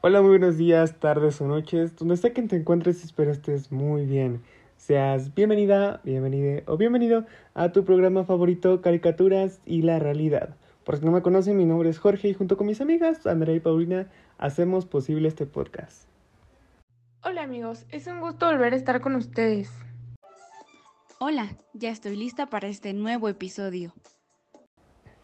Hola, muy buenos días, tardes o noches, donde sea que te encuentres, espero estés muy bien. Seas bienvenida, bienvenida o bienvenido a tu programa favorito Caricaturas y la Realidad. Por si no me conocen, mi nombre es Jorge y junto con mis amigas Andrea y Paulina hacemos posible este podcast. Hola amigos, es un gusto volver a estar con ustedes. Hola, ya estoy lista para este nuevo episodio.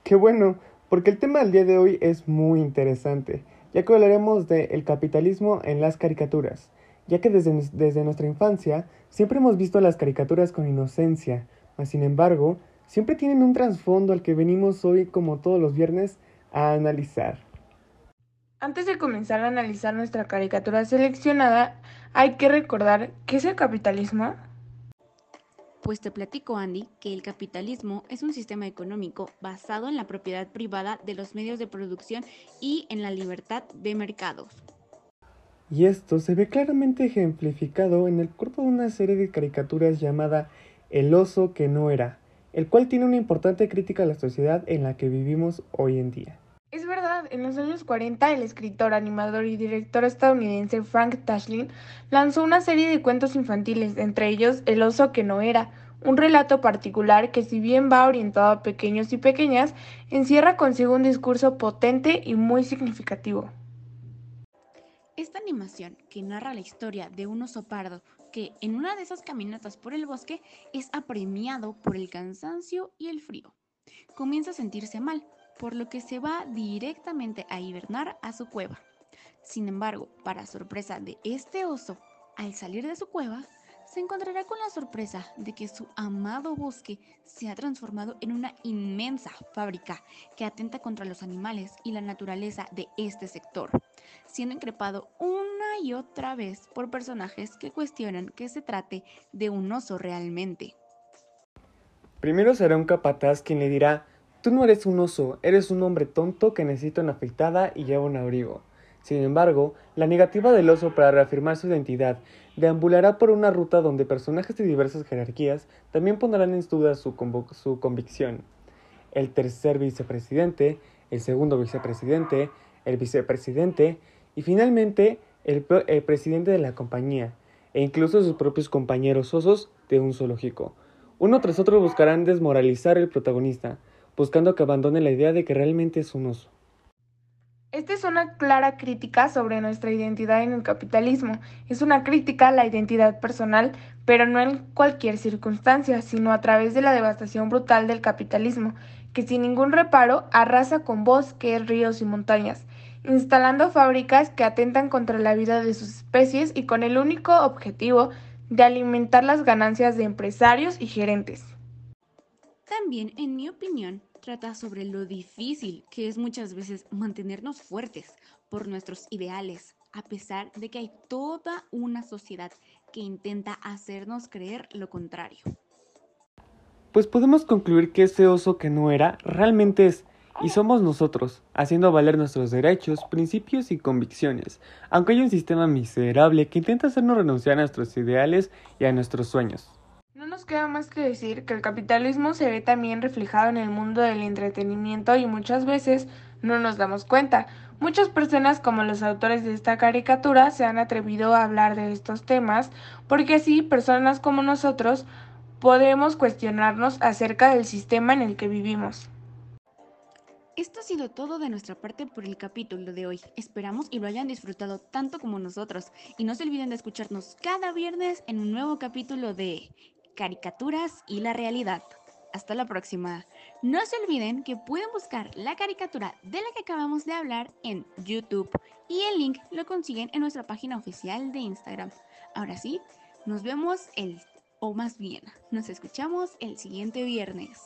Qué bueno, porque el tema del día de hoy es muy interesante ya que hablaremos del capitalismo en las caricaturas, ya que desde, desde nuestra infancia siempre hemos visto las caricaturas con inocencia, mas sin embargo, siempre tienen un trasfondo al que venimos hoy como todos los viernes a analizar. Antes de comenzar a analizar nuestra caricatura seleccionada, hay que recordar qué es el capitalismo. Pues te platico, Andy, que el capitalismo es un sistema económico basado en la propiedad privada de los medios de producción y en la libertad de mercados. Y esto se ve claramente ejemplificado en el cuerpo de una serie de caricaturas llamada El oso que no era, el cual tiene una importante crítica a la sociedad en la que vivimos hoy en día. En los años 40 el escritor, animador y director estadounidense Frank Tashlin lanzó una serie de cuentos infantiles, entre ellos El oso que no era, un relato particular que si bien va orientado a pequeños y pequeñas, encierra consigo un discurso potente y muy significativo. Esta animación, que narra la historia de un oso pardo que en una de esas caminatas por el bosque es apremiado por el cansancio y el frío, comienza a sentirse mal, por lo que se va directamente a hibernar a su cueva. Sin embargo, para sorpresa de este oso, al salir de su cueva, se encontrará con la sorpresa de que su amado bosque se ha transformado en una inmensa fábrica que atenta contra los animales y la naturaleza de este sector, siendo increpado una y otra vez por personajes que cuestionan que se trate de un oso realmente. Primero será un capataz quien le dirá Tú no eres un oso, eres un hombre tonto que necesita una afeitada y lleva un abrigo. Sin embargo, la negativa del oso para reafirmar su identidad deambulará por una ruta donde personajes de diversas jerarquías también pondrán en duda su, convicción. El tercer vicepresidente, el segundo vicepresidente, el vicepresidente y finalmente el, el presidente de la compañía, e incluso sus propios compañeros osos de un zoológico. Uno tras otro buscarán desmoralizar al protagonista, buscando que abandone la idea de que realmente es un oso. Esta es una clara crítica sobre nuestra identidad en el capitalismo. Es una crítica a la identidad personal, pero no en cualquier circunstancia, sino a través de la devastación brutal del capitalismo, que sin ningún reparo arrasa con bosques, ríos y montañas, instalando fábricas que atentan contra la vida de sus especies y con el único objetivo de alimentar las ganancias de empresarios y gerentes. También, en mi opinión, trata sobre lo difícil que es muchas veces mantenernos fuertes por nuestros ideales, a pesar de que hay toda una sociedad que intenta hacernos creer lo contrario. Pues podemos concluir que ese oso que no era realmente es y somos nosotros, haciendo valer nuestros derechos, principios y convicciones, aunque hay un sistema miserable que intenta hacernos renunciar a nuestros ideales y a nuestros sueños. Queda más que decir que el capitalismo se ve también reflejado en el mundo del entretenimiento y muchas veces no nos damos cuenta. Muchas personas como los autores de esta caricatura se han atrevido a hablar de estos temas porque así personas como nosotros podemos cuestionarnos acerca del sistema en el que vivimos. Esto ha sido todo de nuestra parte por el capítulo de hoy. Esperamos y lo hayan disfrutado tanto como nosotros. Y no se olviden de escucharnos cada viernes en un nuevo capítulo de caricaturas y la realidad. Hasta la próxima. No se olviden que pueden buscar la caricatura de la que acabamos de hablar en YouTube y el link lo consiguen en nuestra página oficial de Instagram. Ahora sí, nos vemos el, o más bien, nos escuchamos el siguiente viernes.